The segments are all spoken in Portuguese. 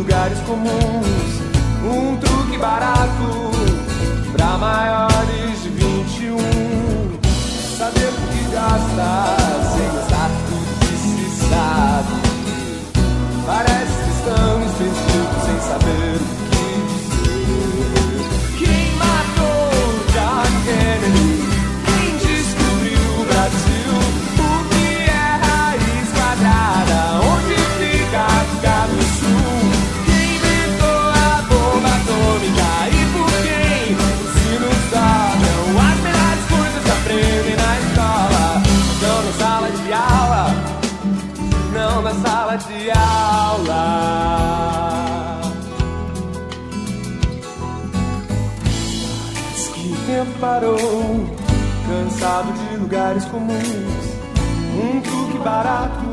Lugares comuns. Um truque barato pra maiores parou, cansado de lugares comuns. Um truque barato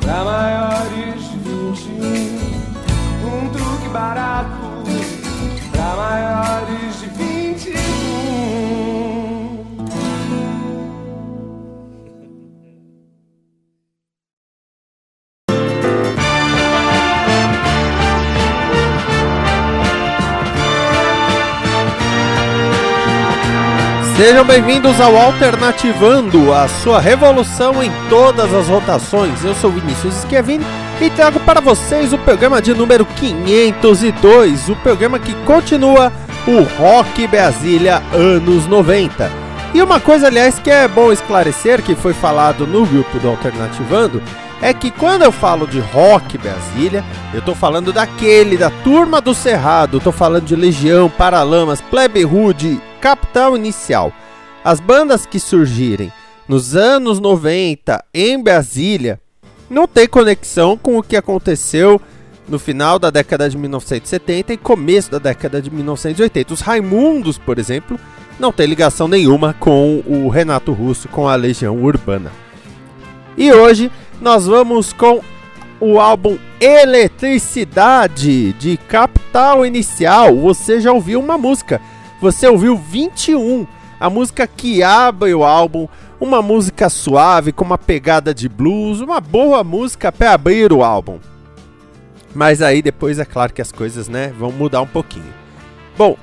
pra maiores de 21. Um truque barato Sejam bem-vindos ao Alternativando, a sua revolução em todas as rotações. Eu sou Vinícius Schiavini e trago para vocês o programa de número 502, o programa que continua o Rock Brasília anos 90. E uma coisa, aliás, que é bom esclarecer, que foi falado no grupo do Alternativando, é que quando eu falo de Rock Brasília, eu tô falando daquele, da Turma do Cerrado, tô falando de Legião, Paralamas, Plebe Rude, Capital Inicial. As bandas que surgirem nos anos 90 em Brasília não tem conexão com o que aconteceu no final da década de 1970 e começo da década de 1980. Os Raimundos, por exemplo, não tem ligação nenhuma com o Renato Russo, com a Legião Urbana. E hoje nós vamos com o álbum Eletricidade de Capital Inicial. Você já ouviu uma música? Você ouviu 21, a música que abre o álbum, uma música suave com uma pegada de blues, uma boa música para abrir o álbum. Mas aí depois é claro que as coisas, né, vão mudar um pouquinho. Bom,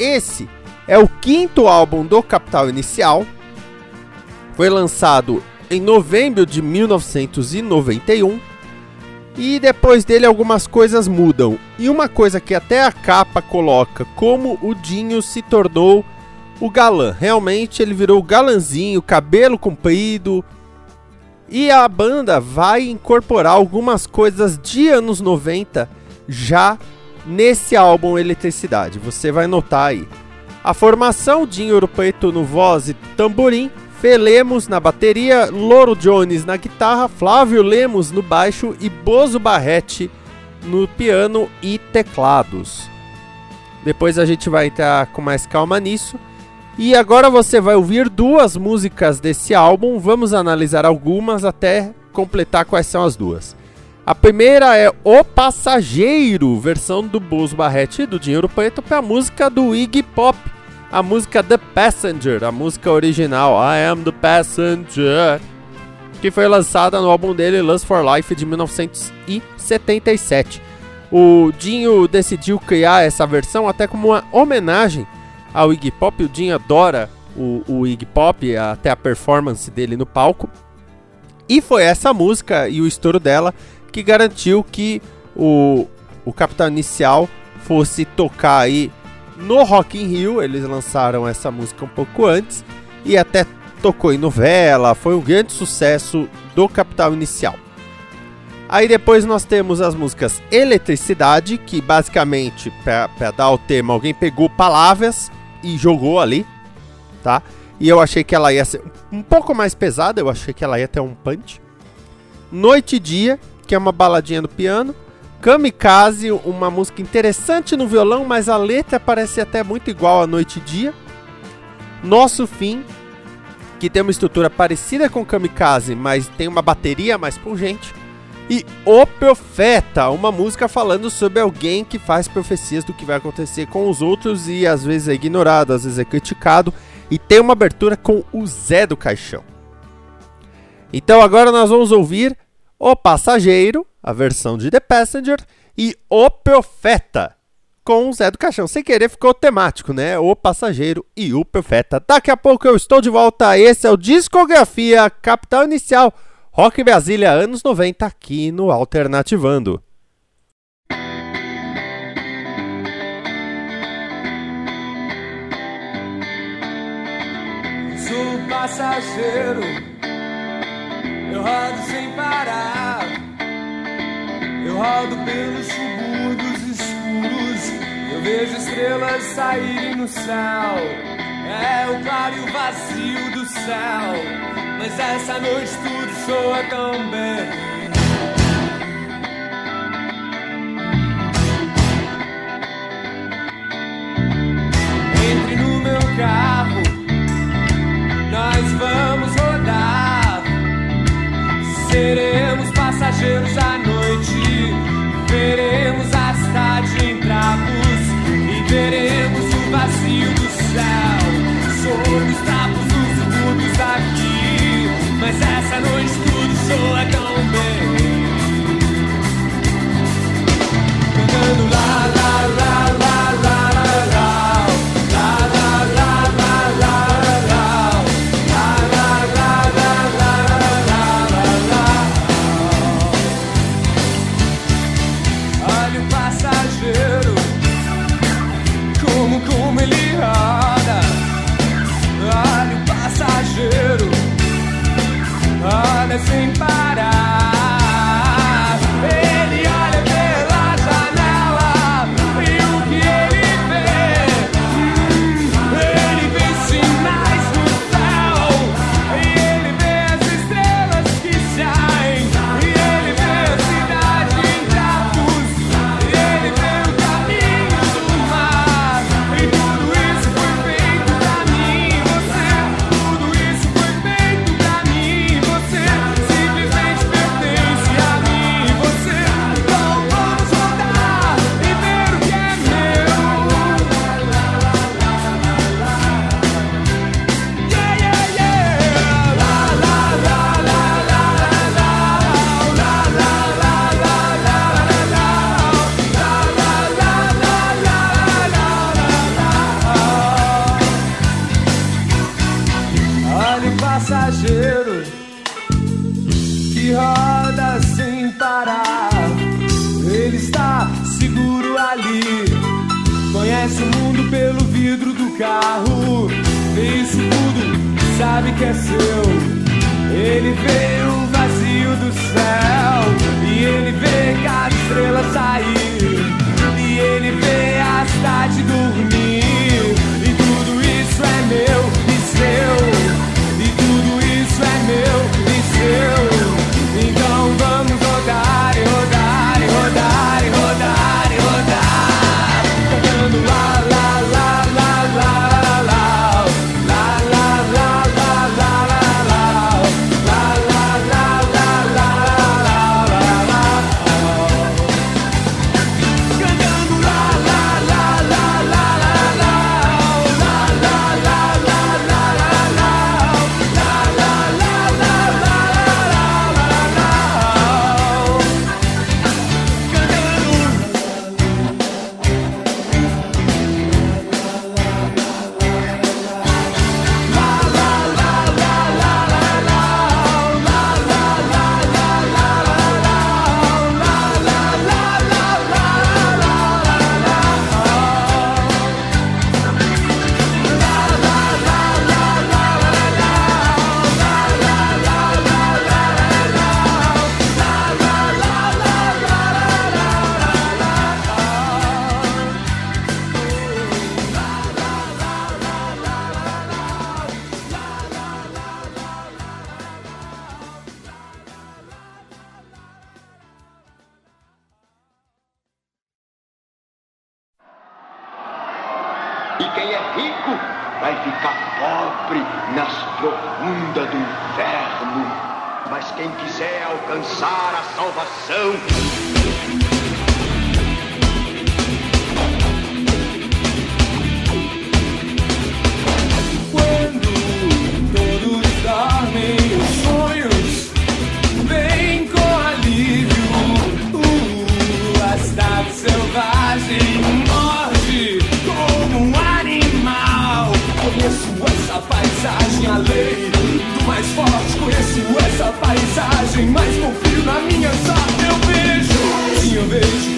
esse é o quinto álbum do Capital Inicial. Foi lançado em novembro de 1991. E depois dele algumas coisas mudam. E uma coisa que até a capa coloca como o Dinho se tornou o galã. Realmente ele virou galanzinho, cabelo comprido. E a banda vai incorporar algumas coisas de anos 90 já nesse álbum Eletricidade. Você vai notar aí. A formação Dinho Ouro Preto no voz e tamborim, Fê Lemos na bateria, Loro Jones na guitarra, Flávio Lemos no baixo e Bozo Barretti no piano e teclados. Depois a gente vai entrar com mais calma nisso. E agora você vai ouvir duas músicas desse álbum. Vamos analisar algumas até completar quais são as duas. A primeira é O Passageiro, versão do Bozo Barretti do Dinheiro Preto para a música do Iggy Pop, a música The Passenger, a música original I Am the Passenger, que foi lançada no álbum dele Lust for Life de 1977. O Dinho decidiu criar essa versão até como uma homenagem ao Iggy Pop. O Dinho adora o, o Iggy Pop, até a performance dele no palco. E foi essa música e o estouro dela que garantiu que o, o Capital Inicial fosse tocar aí no Rock in Rio. Eles lançaram essa música um pouco antes e até tocou em novela. Foi um grande sucesso do Capital Inicial. Aí depois nós temos as músicas Eletricidade, que basicamente, para dar o tema, alguém pegou palavras e jogou ali, tá? E eu achei que ela ia ser um pouco mais pesada, eu achei que ela ia ter um punch. Noite e Dia, que é uma baladinha no piano. Kamikaze, uma música interessante no violão, mas a letra parece até muito igual a Noite e Dia. Nosso Fim, que tem uma estrutura parecida com Kamikaze, mas tem uma bateria mais pungente. E O Profeta, uma música falando sobre alguém que faz profecias do que vai acontecer com os outros e às vezes é ignorado, às vezes é criticado. E tem uma abertura com o Zé do Caixão. Então agora nós vamos ouvir O Passageiro, a versão de The Passenger, e O Profeta, com o Zé do Caixão. Sem querer ficou temático, né? O Passageiro e o Profeta. Daqui a pouco eu estou de volta. Esse é o Discografia Capital Inicial. Rock Brasília, anos 90, aqui no Alternativando. Sou passageiro, eu rodo sem parar. Eu rodo pelos subúrbios escuros, eu vejo estrelas saírem no céu. É o claro e o vazio do céu, mas essa noite tudo soa tão bem. Entre no meu carro, nós vamos rodar. Seremos passageiros à noite, veremos quem é rico vai ficar pobre nas profundas do inferno. Mas quem quiser alcançar a salvação. tinha lei do mais forte. Conheço essa paisagem, mas confio na minha sorte. Eu vejo, sim, eu vejo.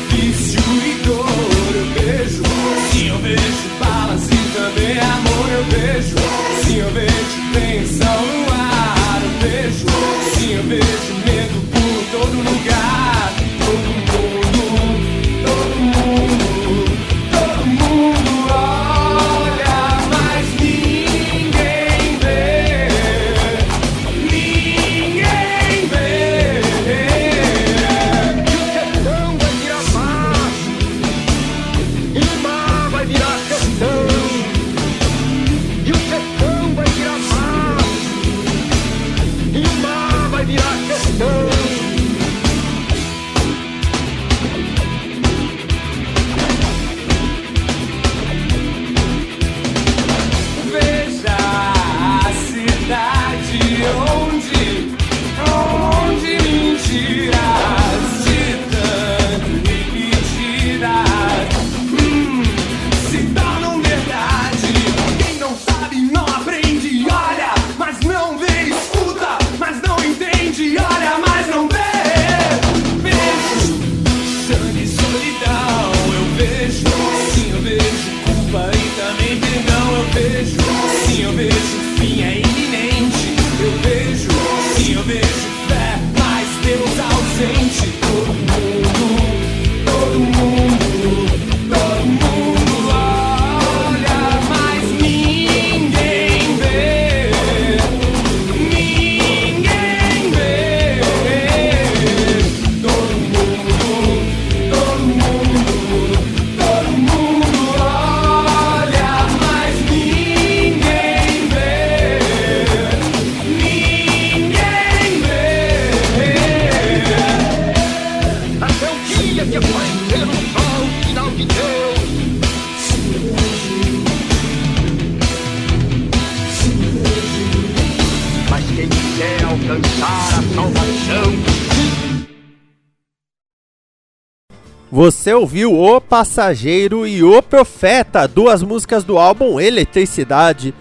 Você ouviu O Passageiro e O Profeta, duas músicas do álbum Eletricidade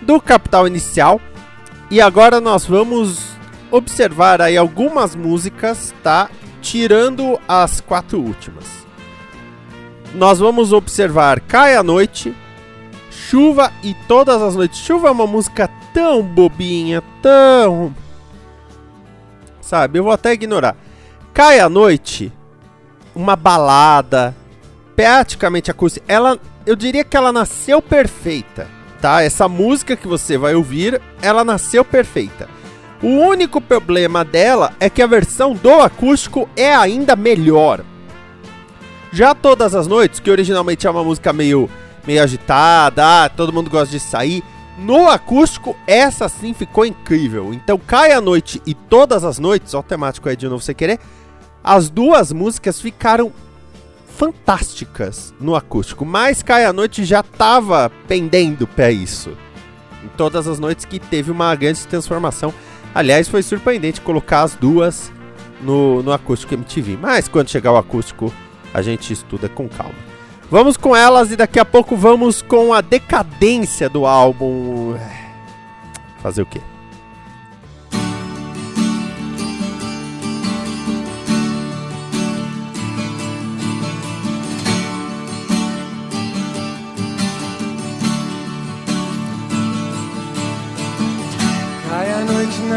do Capital Inicial. E agora nós vamos observar aí algumas músicas, tá? Tirando as quatro últimas. Nós vamos observar Cai a Noite, Chuva e Todas as Noites. Chuva é uma música tão bobinha, tão. Sabe, eu vou até ignorar. Cai a Noite uma balada, praticamente acústica. Ela, eu diria que ela nasceu perfeita, tá? Essa música que você vai ouvir, ela nasceu perfeita. O único problema dela é que a versão do acústico é ainda melhor. Já Todas as Noites, que originalmente é uma música meio, meio agitada, ah, todo mundo gosta de sair. No acústico, essa sim ficou incrível. Então, Cai a Noite e Todas as Noites, ó temático aí de novo você querer, as duas músicas ficaram fantásticas no acústico. Mas Cai a Noite já tava pendendo pra isso. Em Todas as Noites que teve uma grande transformação. Aliás, foi surpreendente colocar as duas no, no acústico MTV. Mas quando chegar o acústico, a gente estuda com calma. Vamos com elas e daqui a pouco vamos com a decadência do álbum. Fazer o quê?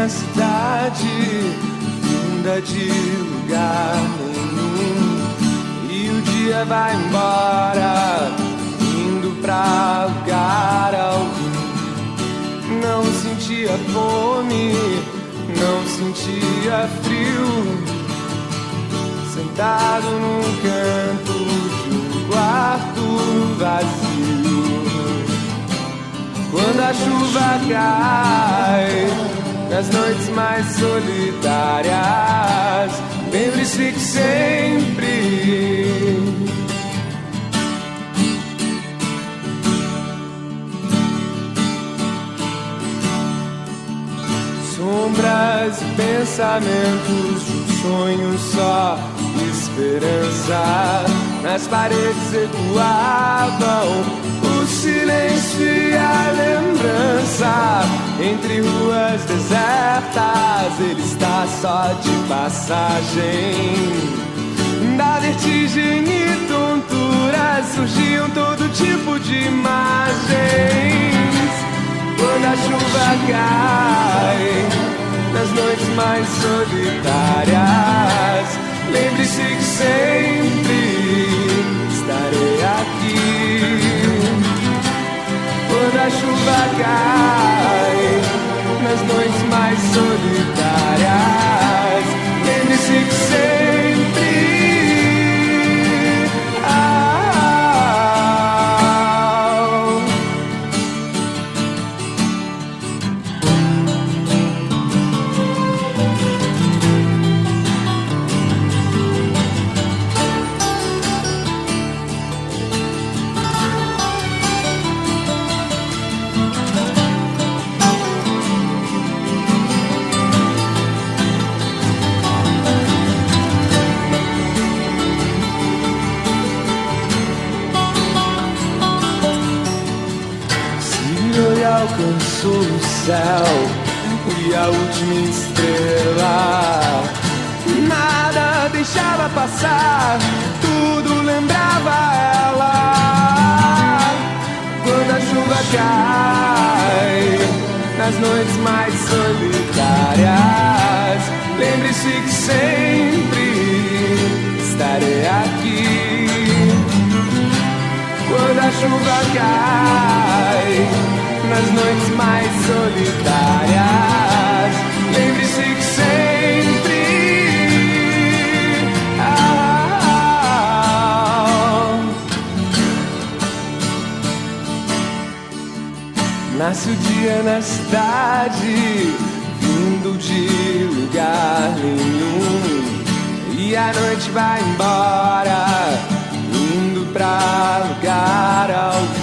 Na cidade, funda de lugar nenhum. E o dia vai embora, indo pra lugar algum. Não sentia fome, não sentia frio. Sentado num canto de um quarto vazio. Quando a chuva cai nas noites mais solitárias, lembre-se que sempre sombras e pensamentos de um sonho só, esperança. Nas paredes ecoavam silêncio e a lembrança entre ruas desertas. Ele está só de passagem. Da vertigem e tontura surgiam todo tipo de imagens. Quando a chuva cai nas noites mais solitárias, lembre-se que sempre quando a chuva cai nas noites mais solitárias. Lembre-se que sempre. Céu e a última estrela. Nada deixava passar, tudo lembrava ela. Quando a chuva cai nas noites mais solitárias, lembre-se que sempre estarei aqui quando a chuva cai nas noites mais solitárias. Lembre-se que sempre. Nasce o dia na cidade, vindo de lugar nenhum. E a noite vai embora, indo pra lugar algum.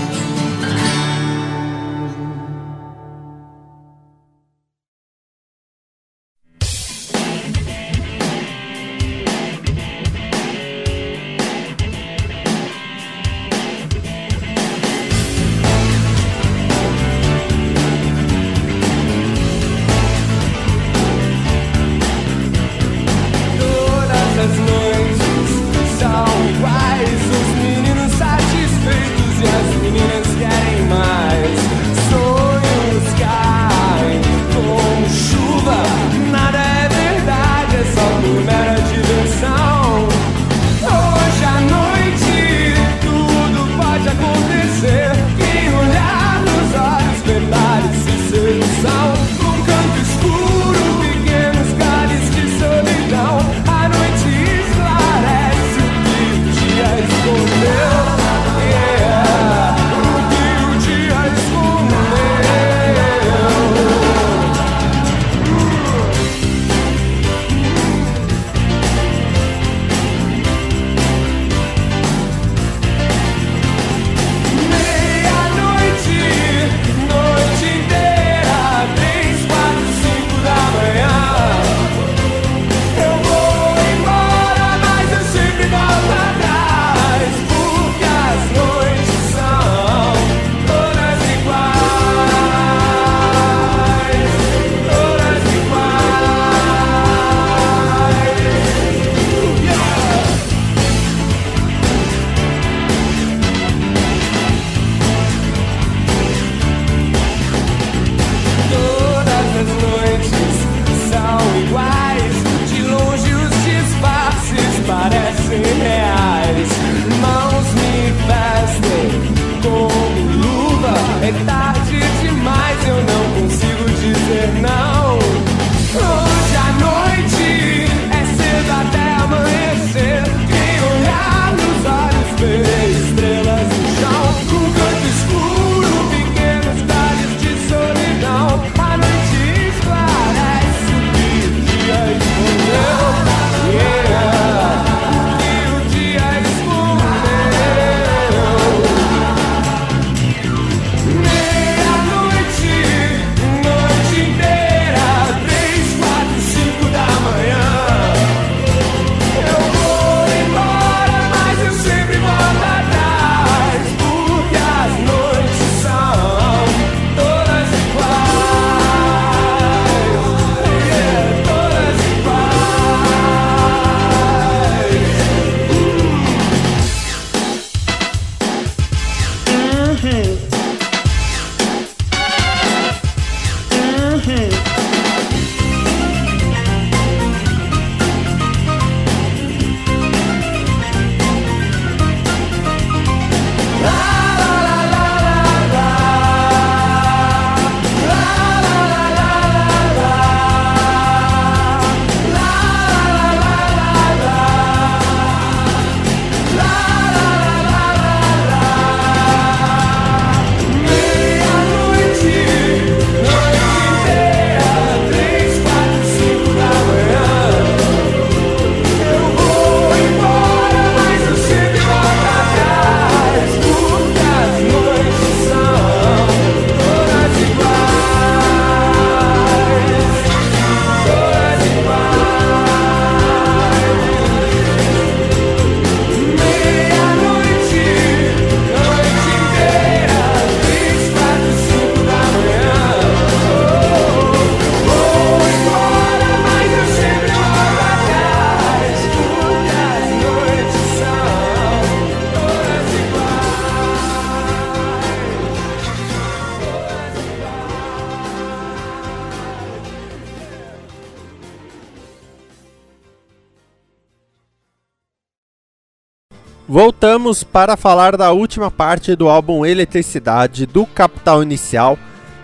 Voltamos para falar da última parte do álbum Eletricidade do Capital Inicial,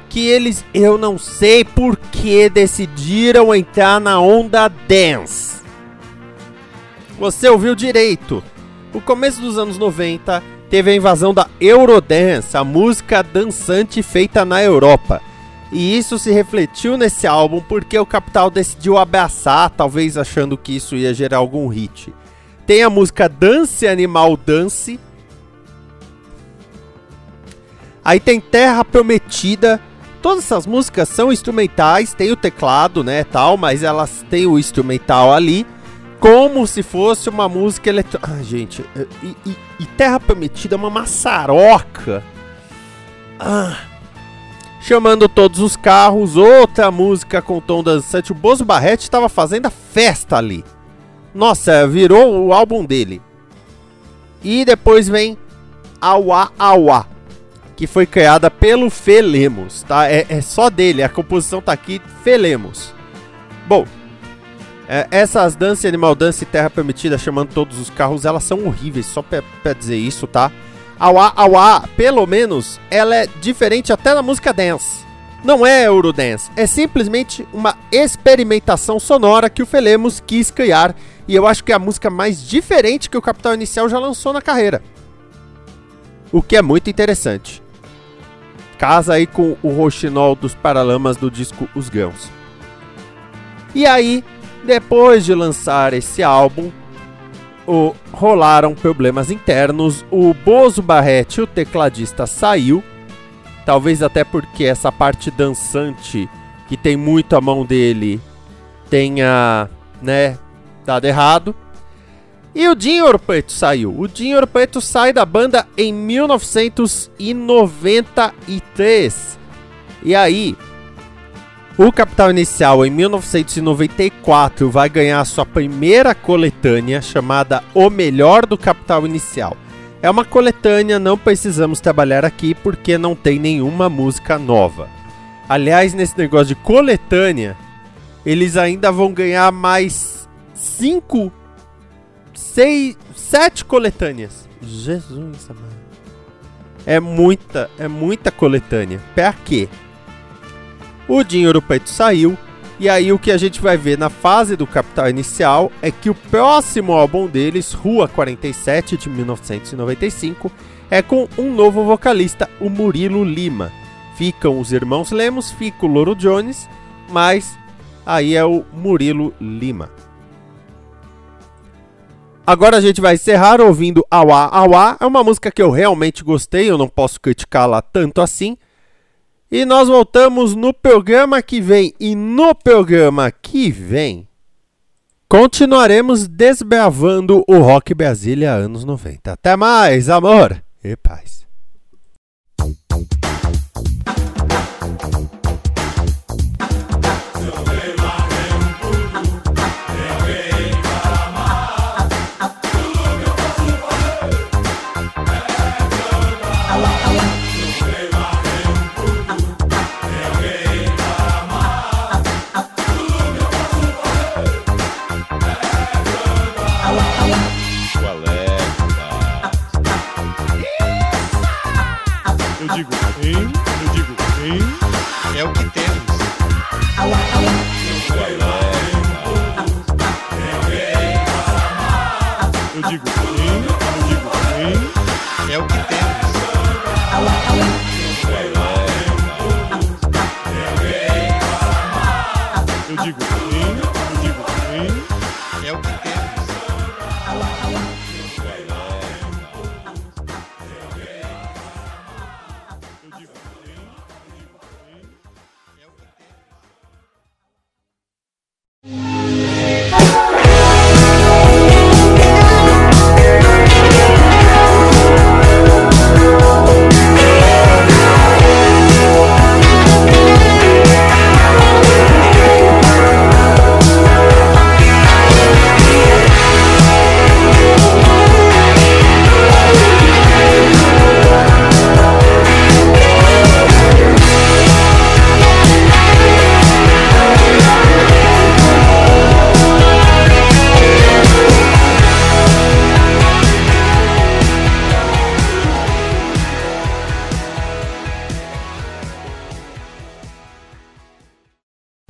que eles, eu não sei por que decidiram entrar na onda dance. Você ouviu direito. O começo dos anos 90 teve a invasão da Eurodance, a música dançante feita na Europa. E isso se refletiu nesse álbum porque o Capital decidiu abraçar, talvez achando que isso ia gerar algum hit. Tem a música Dance Animal Dance. Aí tem Terra Prometida. Todas essas músicas são instrumentais, tem o teclado, né, tal, mas elas têm o instrumental ali, como se fosse uma música eletrônica. Ah, gente, e, e, e, Terra Prometida é uma maçaroca. Ah. Chamando todos os carros, outra música com tom dançante. O Bozo Barrete estava fazendo a festa ali. Nossa, virou o álbum dele. E depois vem Awa Awa, que foi criada pelo Felemos, tá? É, é, só dele, a composição tá aqui, Felemos. Bom, é, essas Dance Animal Dance e Terra Permitida chamando todos os carros, elas são horríveis, só pra, pra dizer isso, tá? Awa Awa, pelo menos, ela é diferente até na música dance não é Eurodance, é simplesmente uma experimentação sonora que o Felemos quis criar e eu acho que é a música mais diferente que o Capital Inicial já lançou na carreira. O que é muito interessante. Casa aí com o roxinol dos Paralamas do disco Os Grãos. E aí, depois de lançar esse álbum, o, rolaram problemas internos. O Bozo Barrete, o tecladista, saiu Talvez até porque essa parte dançante, que tem muito a mão dele, tenha, né, dado errado. E o Dinho Orpeto saiu. O Dinho Orpeto sai da banda em 1993. E aí, o Capital Inicial em 1994 vai ganhar sua primeira coletânea chamada O Melhor do Capital Inicial. É uma coletânea, não precisamos trabalhar aqui porque não tem nenhuma música nova. Aliás, nesse negócio de coletânea, eles ainda vão ganhar mais 5, 6, 7 coletâneas. Jesus amado. É muita, é muita coletânea. Pra quê? O dinheiro preto saiu, e aí o que a gente vai ver na fase do Capital Inicial é que o próximo álbum deles, Rua 47 de 1995, é com um novo vocalista, o Murilo Lima. Ficam os irmãos Lemos, fica o Loro Jones, mas aí é o Murilo Lima. Agora a gente vai encerrar ouvindo Awa Awa. É uma música que eu realmente gostei, eu não posso criticá-la tanto assim. E nós voltamos no programa que vem. E no programa que vem, continuaremos desbravando o Rock Brasília anos 90. Até mais, amor e paz.